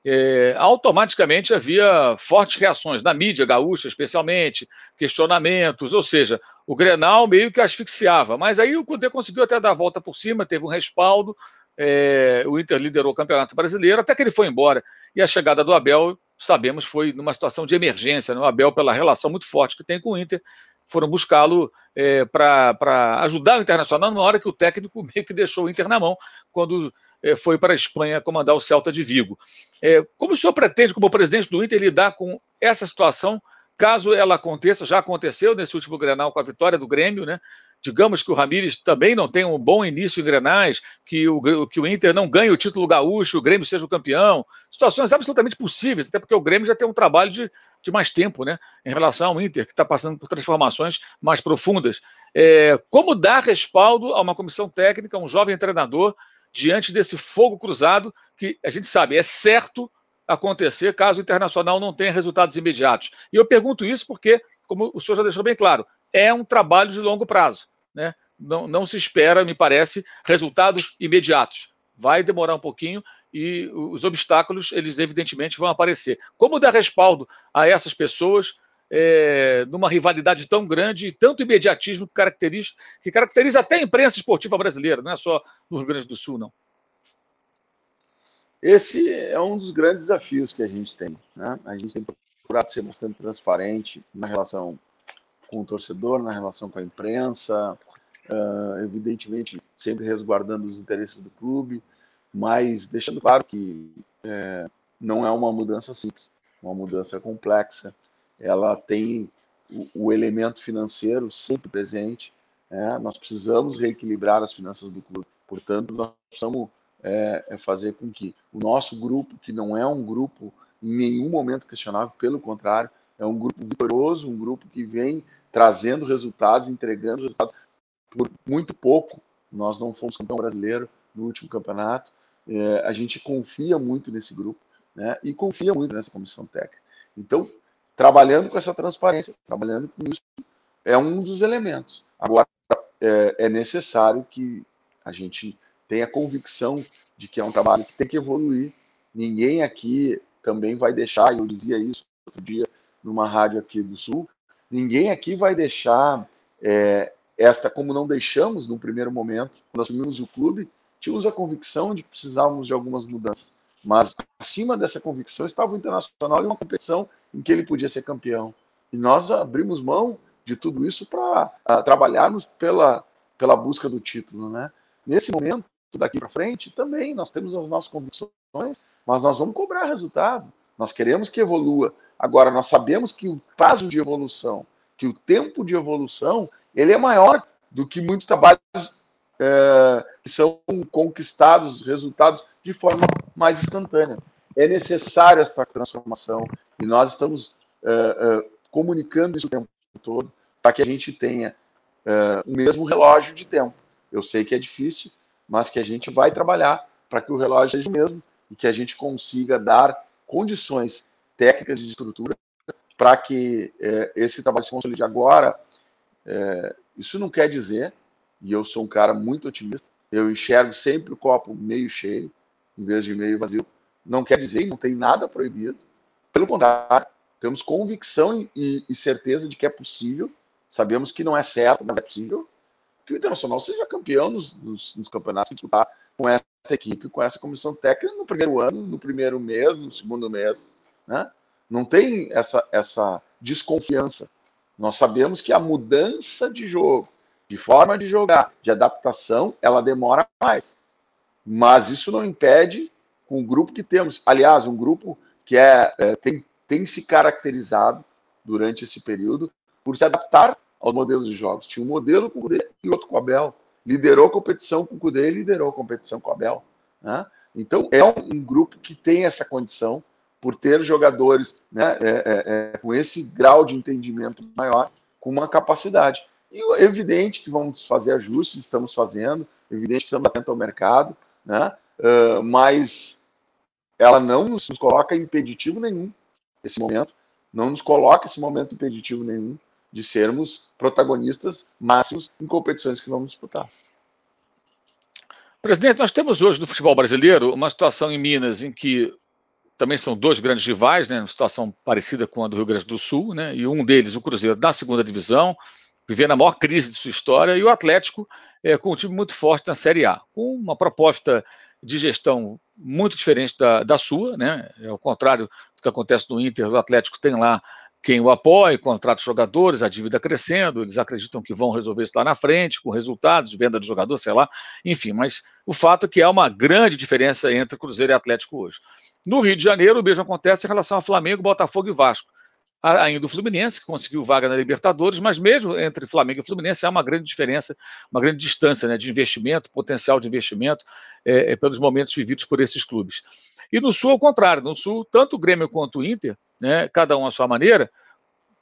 é, automaticamente havia fortes reações na mídia gaúcha, especialmente, questionamentos, ou seja, o Grenal meio que asfixiava. Mas aí o Cudê conseguiu até dar a volta por cima, teve um respaldo, é, o Inter liderou o Campeonato Brasileiro até que ele foi embora. E a chegada do Abel, sabemos, foi numa situação de emergência. Né? O Abel, pela relação muito forte que tem com o Inter, foram buscá-lo é, para ajudar o Internacional numa hora que o técnico [laughs] meio que deixou o Inter na mão, quando é, foi para a Espanha comandar o Celta de Vigo. É, como o senhor pretende, como presidente do Inter, lidar com essa situação, caso ela aconteça, já aconteceu nesse último Grenal com a vitória do Grêmio, né? Digamos que o Ramires também não tem um bom início em Grenais, que o, que o Inter não ganhe o título gaúcho, o Grêmio seja o campeão. Situações absolutamente possíveis, até porque o Grêmio já tem um trabalho de, de mais tempo, né? Em relação ao Inter, que está passando por transformações mais profundas. É, como dar respaldo a uma comissão técnica, a um jovem treinador, diante desse fogo cruzado, que a gente sabe, é certo acontecer caso o Internacional não tenha resultados imediatos. E eu pergunto isso porque, como o senhor já deixou bem claro, é um trabalho de longo prazo né? Não, não se espera, me parece, resultados imediatos. Vai demorar um pouquinho e os obstáculos, eles evidentemente vão aparecer. Como dar respaldo a essas pessoas é, numa rivalidade tão grande e tanto imediatismo que caracteriza, que caracteriza até a imprensa esportiva brasileira, não é só no Rio Grande do Sul, não? esse é um dos grandes desafios que a gente tem. Né? A gente tem procurado ser bastante transparente na relação com o torcedor, na relação com a imprensa, uh, evidentemente sempre resguardando os interesses do clube, mas deixando claro que é, não é uma mudança simples, uma mudança complexa. Ela tem o, o elemento financeiro sempre presente. É, nós precisamos reequilibrar as finanças do clube. Portanto, nós precisamos é, é fazer com que o nosso grupo, que não é um grupo em nenhum momento questionável, pelo contrário, é um grupo vitorioso, um grupo que vem trazendo resultados, entregando resultados por muito pouco. Nós não fomos campeão brasileiro no último campeonato. É, a gente confia muito nesse grupo né, e confia muito nessa comissão técnica. Então, trabalhando com essa transparência, trabalhando com isso, é um dos elementos. Agora, é, é necessário que a gente tenha convicção de que é um trabalho que tem que evoluir. Ninguém aqui também vai deixar, eu dizia isso outro dia numa rádio aqui do Sul, ninguém aqui vai deixar é, esta, como não deixamos no primeiro momento, quando assumimos o clube, tínhamos a convicção de que precisávamos de algumas mudanças. Mas acima dessa convicção estava o Internacional em uma competição em que ele podia ser campeão. E nós abrimos mão de tudo isso para uh, trabalharmos pela, pela busca do título. Né? Nesse momento, daqui para frente, também nós temos as nossas convicções, mas nós vamos cobrar resultado. Nós queremos que evolua. Agora, nós sabemos que o prazo de evolução, que o tempo de evolução, ele é maior do que muitos trabalhos é, que são conquistados, resultados de forma mais instantânea. É necessário esta transformação e nós estamos é, é, comunicando isso o tempo todo para que a gente tenha é, o mesmo relógio de tempo. Eu sei que é difícil, mas que a gente vai trabalhar para que o relógio seja o mesmo e que a gente consiga dar condições técnicas de estrutura para que é, esse trabalho se consolide agora. É, isso não quer dizer, e eu sou um cara muito otimista, eu enxergo sempre o copo meio cheio, em vez de meio vazio. Não quer dizer, não tem nada proibido. Pelo contrário, temos convicção e, e certeza de que é possível. Sabemos que não é certo, mas é possível que o Internacional seja campeão nos, nos, nos campeonatos disputar com essa equipe, com essa comissão técnica no primeiro ano, no primeiro mês, no segundo mês. Né? Não tem essa, essa desconfiança. Nós sabemos que a mudança de jogo, de forma de jogar, de adaptação, ela demora mais. Mas isso não impede com o grupo que temos. Aliás, um grupo que é, é tem, tem se caracterizado durante esse período por se adaptar aos modelos de jogos. Tinha um modelo com o Cudê e outro com o Abel. Liderou a competição com o Cudê e liderou a competição com o Abel. Né? Então, é um, um, grupo que tem essa condição, por ter jogadores né, é, é, é, com esse grau de entendimento maior, com uma capacidade. E é evidente que vamos fazer ajustes, estamos fazendo, evidente que estamos atentos ao mercado, né? Uh, mas ela não nos coloca impeditivo nenhum esse momento, não nos coloca esse momento impeditivo nenhum de sermos protagonistas máximos em competições que vamos disputar. Presidente, nós temos hoje no futebol brasileiro uma situação em Minas em que também são dois grandes rivais, né, situação parecida com a do Rio Grande do Sul, né, e um deles, o Cruzeiro, da segunda divisão, vivendo a maior crise de sua história, e o Atlético é, com um time muito forte na Série A, com uma proposta de gestão muito diferente da, da sua, né, é ao contrário do que acontece no Inter, o Atlético tem lá quem o apoia, contrata jogadores, a dívida crescendo, eles acreditam que vão resolver isso lá na frente, com resultados, venda de jogador, sei lá, enfim, mas o fato é que há uma grande diferença entre Cruzeiro e Atlético hoje. No Rio de Janeiro, o mesmo acontece em relação a Flamengo, Botafogo e Vasco. Ainda o Fluminense, que conseguiu vaga na Libertadores, mas mesmo entre Flamengo e Fluminense há uma grande diferença, uma grande distância né, de investimento, potencial de investimento, é, é, pelos momentos vividos por esses clubes. E no Sul, ao contrário, no Sul, tanto o Grêmio quanto o Inter né, cada um à sua maneira,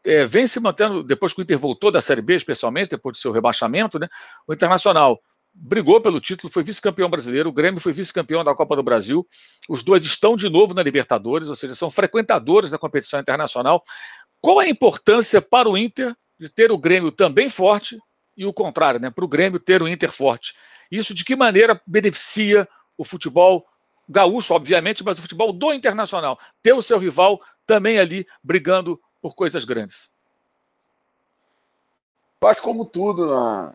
é, vem se mantendo, depois que o Inter voltou da Série B, especialmente, depois do seu rebaixamento, né, o Internacional brigou pelo título, foi vice-campeão brasileiro, o Grêmio foi vice-campeão da Copa do Brasil, os dois estão de novo na Libertadores, ou seja, são frequentadores da competição internacional. Qual a importância para o Inter de ter o Grêmio também forte e o contrário, né, para o Grêmio ter o Inter forte? Isso de que maneira beneficia o futebol gaúcho, obviamente, mas o futebol do Internacional, ter o seu rival também ali brigando por coisas grandes. Eu acho como tudo na,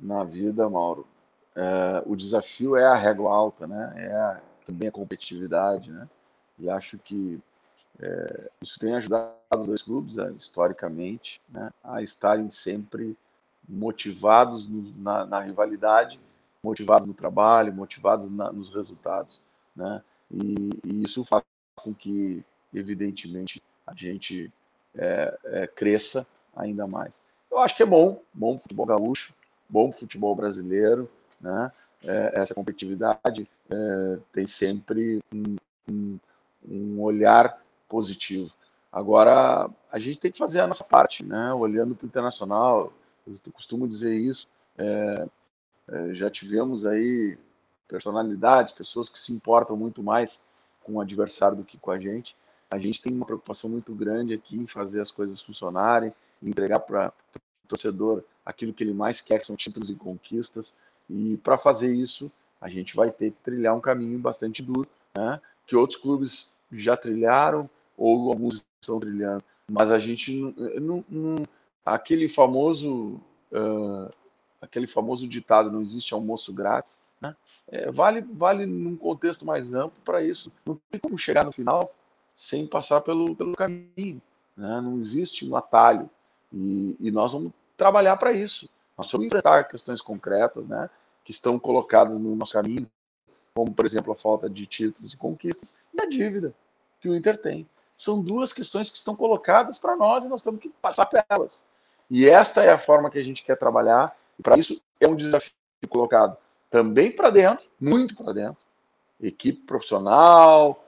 na vida, Mauro, é, o desafio é a régua alta, né? É também a competitividade, né? E acho que é, isso tem ajudado os dois clubes, né, historicamente, né, a estarem sempre motivados no, na, na, rivalidade, motivados no trabalho, motivados na, nos resultados, né? E, e, isso faz com que, evidentemente, a gente é, é, cresça ainda mais. Eu acho que é bom, bom futebol gaúcho, bom futebol brasileiro, né? É, essa competitividade é, tem sempre um, um, um olhar positivo. Agora, a gente tem que fazer a nossa parte, né? Olhando para o internacional, eu costumo dizer isso. É, é, já tivemos aí personalidades, pessoas que se importam muito mais com o adversário do que com a gente. A gente tem uma preocupação muito grande aqui em fazer as coisas funcionarem, entregar para o torcedor aquilo que ele mais quer, que são títulos e conquistas. E para fazer isso, a gente vai ter que trilhar um caminho bastante duro, né? que outros clubes já trilharam ou alguns estão trilhando. Mas a gente não, não aquele famoso uh, aquele famoso ditado não existe almoço grátis, né? É, vale vale num contexto mais amplo para isso. Não tem como chegar no final sem passar pelo pelo caminho, né? Não existe um atalho e, e nós vamos trabalhar para isso. Nós vamos enfrentar questões concretas, né? Que estão colocadas no nosso caminho, como por exemplo a falta de títulos e conquistas e a dívida que o Inter tem. São duas questões que estão colocadas para nós e nós temos que passar por elas. E esta é a forma que a gente quer trabalhar. E para isso é um desafio colocado também para dentro, muito para dentro. Equipe profissional,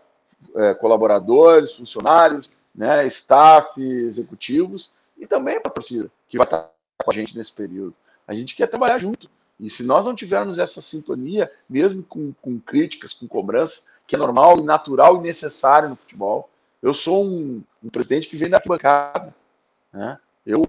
é, colaboradores, funcionários, né, staff, executivos e também para a torcida que vai estar com a gente nesse período. A gente quer trabalhar junto. E se nós não tivermos essa sintonia, mesmo com, com críticas, com cobranças, que é normal e natural e necessário no futebol, eu sou um, um presidente que vem da arquibancada. Né? Eu,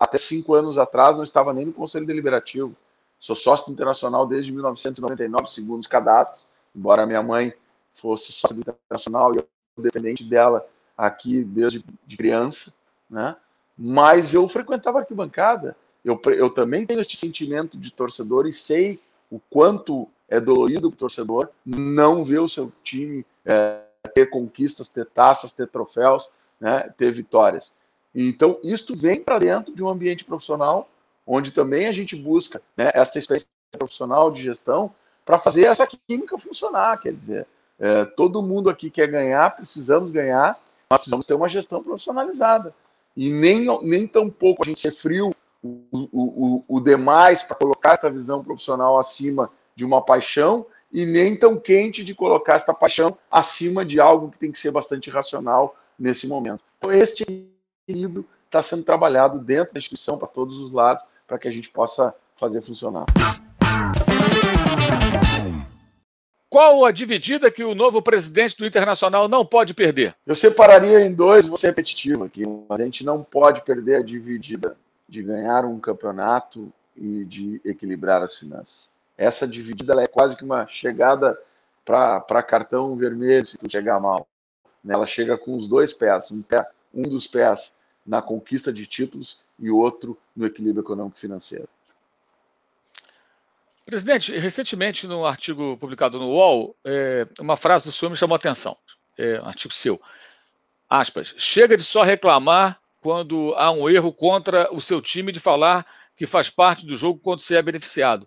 até cinco anos atrás, não estava nem no Conselho Deliberativo. Sou sócio Internacional desde 1999, segundo os cadastros, embora minha mãe fosse sócia do Internacional e eu dependente dela aqui desde de criança, né? Mas eu frequentava arquibancada. Eu, eu também tenho esse sentimento de torcedor e sei o quanto é dolorido o torcedor não ver o seu time é, ter conquistas, ter taças, ter troféus, né, ter vitórias. Então, isto vem para dentro de um ambiente profissional, onde também a gente busca né, essa experiência profissional de gestão para fazer essa química funcionar. Quer dizer, é, todo mundo aqui quer ganhar, precisamos ganhar, nós precisamos ter uma gestão profissionalizada. E nem, nem tão pouco a gente ser frio o, o, o, o demais para colocar essa visão profissional acima de uma paixão e nem tão quente de colocar essa paixão acima de algo que tem que ser bastante racional nesse momento. Então, este equilíbrio está sendo trabalhado dentro da instituição para todos os lados, para que a gente possa fazer funcionar. Qual a dividida que o novo presidente do Internacional não pode perder? Eu separaria em dois, vou ser repetitivo aqui, mas a gente não pode perder a dividida de ganhar um campeonato e de equilibrar as finanças essa dividida é quase que uma chegada para cartão vermelho se tu chegar mal. Né? Ela chega com os dois pés, um, pé, um dos pés na conquista de títulos e outro no equilíbrio econômico financeiro. Presidente, recentemente, num artigo publicado no UOL, é, uma frase do senhor me chamou a atenção. É, um artigo seu. Aspas. Chega de só reclamar quando há um erro contra o seu time de falar que faz parte do jogo quando se é beneficiado.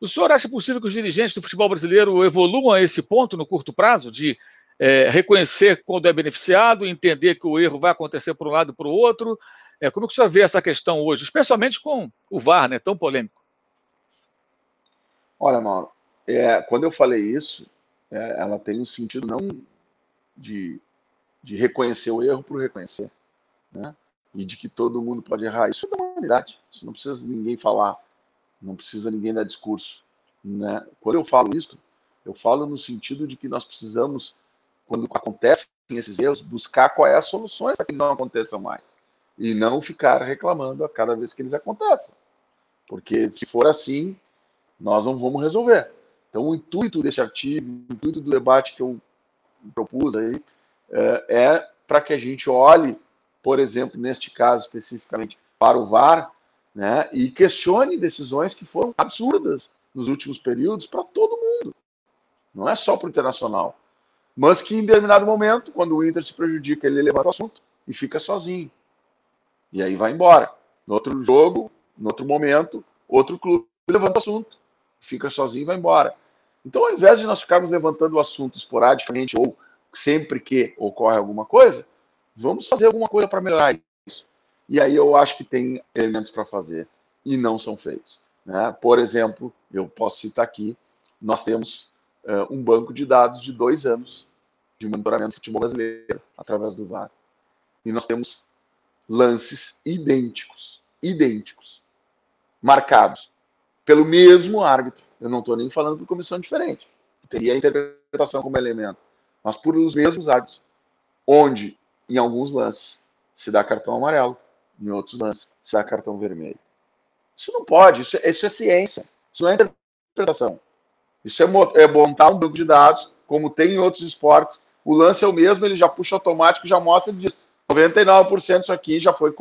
O senhor acha possível que os dirigentes do futebol brasileiro evoluam a esse ponto no curto prazo, de é, reconhecer quando é beneficiado, entender que o erro vai acontecer por um lado e para o outro? É, como que o senhor vê essa questão hoje, especialmente com o VAR, né, tão polêmico? Olha, Mauro, é, quando eu falei isso, é, ela tem um sentido não de, de reconhecer o erro por reconhecer, né? E de que todo mundo pode errar. Isso é da humanidade. Isso não precisa ninguém falar não precisa ninguém dar discurso. Né? Quando eu falo isso, eu falo no sentido de que nós precisamos, quando acontecem esses erros, buscar quais é as soluções para que não aconteçam mais. E não ficar reclamando a cada vez que eles acontecem. Porque se for assim, nós não vamos resolver. Então, o intuito desse artigo, o intuito do debate que eu propus aí, é, é para que a gente olhe, por exemplo, neste caso especificamente, para o VAR, né? E questione decisões que foram absurdas nos últimos períodos para todo mundo. não é só para o Internacional. Mas que em determinado momento, quando o Inter se prejudica, ele levanta o assunto e fica sozinho. E aí vai embora. No outro jogo, no outro momento, outro clube levanta o assunto, fica sozinho e vai embora. Então, ao invés de nós ficarmos levantando o assunto esporadicamente ou sempre que ocorre alguma coisa, vamos fazer alguma coisa para melhorar isso. E aí eu acho que tem elementos para fazer e não são feitos. Né? Por exemplo, eu posso citar aqui, nós temos uh, um banco de dados de dois anos de monitoramento do futebol brasileiro através do VAR. E nós temos lances idênticos, idênticos, marcados pelo mesmo árbitro. Eu não estou nem falando por comissão diferente. Teria a interpretação como elemento. Mas por os mesmos árbitros. Onde, em alguns lances, se dá cartão amarelo, em outros lances, se dá cartão vermelho. Isso não pode, isso é, isso é ciência. Isso não é interpretação. Isso é, é montar um banco de dados, como tem em outros esportes. O lance é o mesmo, ele já puxa automático, já mostra e diz 99% isso aqui já foi,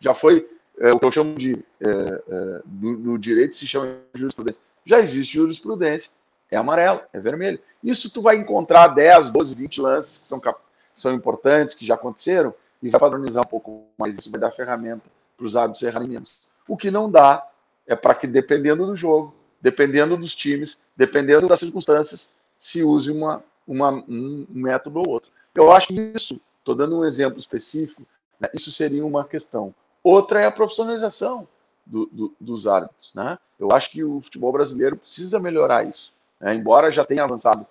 já foi é, o que eu chamo de. É, é, no, no, direito se chama de jurisprudência. Já existe jurisprudência, é amarelo, é vermelho. Isso tu vai encontrar 10, 12, 20 lances que são, são importantes, que já aconteceram, e vai padronizar um pouco mais. Isso vai dar ferramenta para os árbitros errarem menos. O que não dá é para que, dependendo do jogo, dependendo dos times, dependendo das circunstâncias, se use uma, uma, um método ou outro. Eu acho que isso, estou dando um exemplo específico, né, isso seria uma questão. Outra é a profissionalização do, do, dos árbitros. Né? Eu acho que o futebol brasileiro precisa melhorar isso. Né? Embora já tenha avançado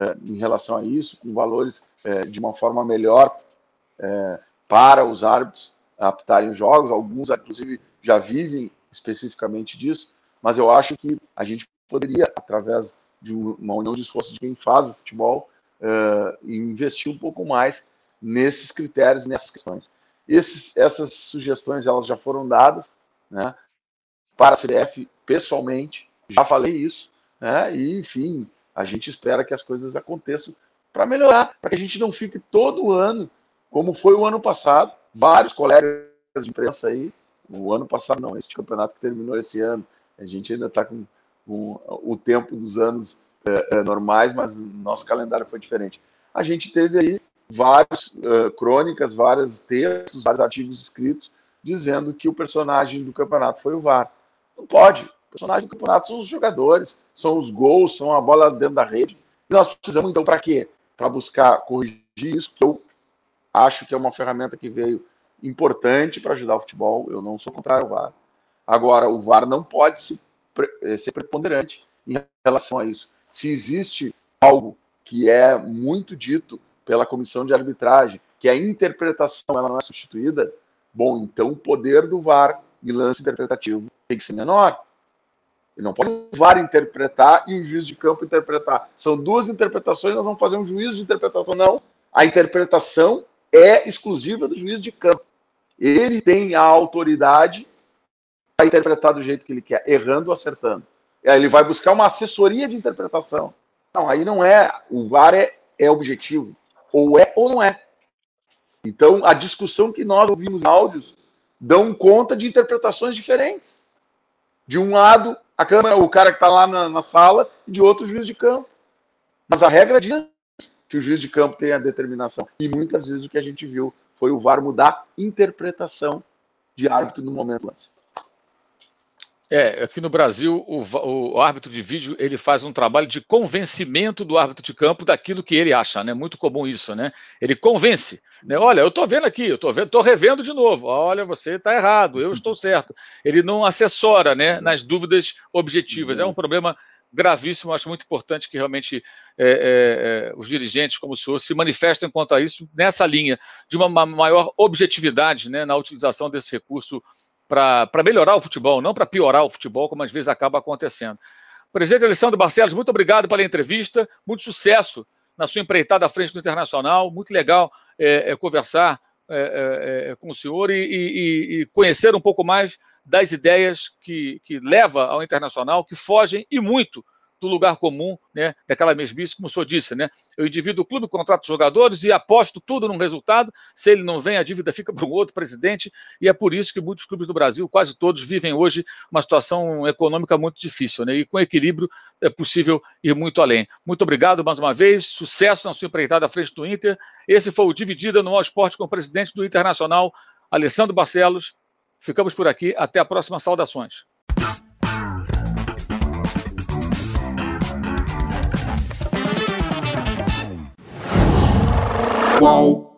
é, em relação a isso, com valores é, de uma forma melhor é, para os árbitros apitarem os jogos, alguns, inclusive, já vivem especificamente disso, mas eu acho que a gente poderia, através de uma união de esforços de quem faz o futebol, é, investir um pouco mais nesses critérios, nessas questões. Esses, essas sugestões elas já foram dadas né, para a CBF pessoalmente, já falei isso, né, e enfim, a gente espera que as coisas aconteçam para melhorar, para que a gente não fique todo ano, como foi o ano passado, vários colegas de imprensa aí, o ano passado não, esse campeonato que terminou esse ano, a gente ainda está com, com, o tempo dos anos é, é, normais, mas nosso calendário foi diferente. A gente teve aí várias uh, crônicas, vários textos, vários artigos escritos dizendo que o personagem do campeonato foi o VAR. Não pode. O personagem do campeonato são os jogadores, são os gols, são a bola dentro da rede. E nós precisamos, então, para quê? Para buscar corrigir isso, que eu acho que é uma ferramenta que veio importante para ajudar o futebol. Eu não sou contrário ao VAR. Agora, o VAR não pode se, eh, ser preponderante em relação a isso. Se existe algo que é muito dito pela comissão de arbitragem, que a interpretação ela não é substituída, bom, então o poder do VAR em lance interpretativo tem que ser menor. Ele não pode o VAR interpretar e o juiz de campo interpretar. São duas interpretações, nós vamos fazer um juízo de interpretação. Não, a interpretação é exclusiva do juiz de campo. Ele tem a autoridade para interpretar do jeito que ele quer, errando ou acertando. Aí ele vai buscar uma assessoria de interpretação. Não, aí não é. O VAR é, é objetivo. Ou é ou não é. Então, a discussão que nós ouvimos áudios dão conta de interpretações diferentes. De um lado, a câmera, o cara que está lá na, na, sala, e de outro, o juiz de campo. Mas a regra diz que o juiz de campo tem a determinação. E muitas vezes o que a gente viu foi o VAR mudar interpretação de árbitro no momento lance. É, aqui no Brasil, o, o, árbitro de vídeo ele faz um trabalho de convencimento do árbitro de campo daquilo que ele acha, né? Muito comum isso, né? Ele convence, né? Olha, eu estou vendo aqui, eu estou vendo, tô revendo de novo. Olha, você está errado, eu estou certo. Ele não assessora, né? Nas dúvidas objetivas. É um problema gravíssimo. Acho muito importante que realmente é, é, é os dirigentes, como o senhor, se manifestem quanto a isso nessa linha de uma maior objetividade, né? Na utilização desse recurso para melhorar o futebol, não para piorar o futebol, como às vezes acaba acontecendo. Presidente Alessandro Barcelos, muito obrigado pela entrevista, muito sucesso na sua empreitada à frente do Internacional, muito legal é, é, conversar é, é, é com o senhor e, e, e, conhecer um pouco mais das ideias que, que leva ao Internacional, que fogem e muito do lugar comum, né, daquela mesmice, como o senhor disse, né? Eu divido o clube, contrato os jogadores e aposto tudo num resultado. Se ele não vem, a dívida fica para um outro presidente, e é por isso que muitos clubes do Brasil, quase todos, vivem hoje uma situação econômica muito difícil, né? E com equilíbrio é possível ir muito além. Muito obrigado mais uma vez, sucesso na sua empreitada à frente do Inter. Esse foi o Dividida no All Esporte com o presidente do Internacional, Alessandro Barcelos. Ficamos por aqui, até a próxima. Saudações. Qual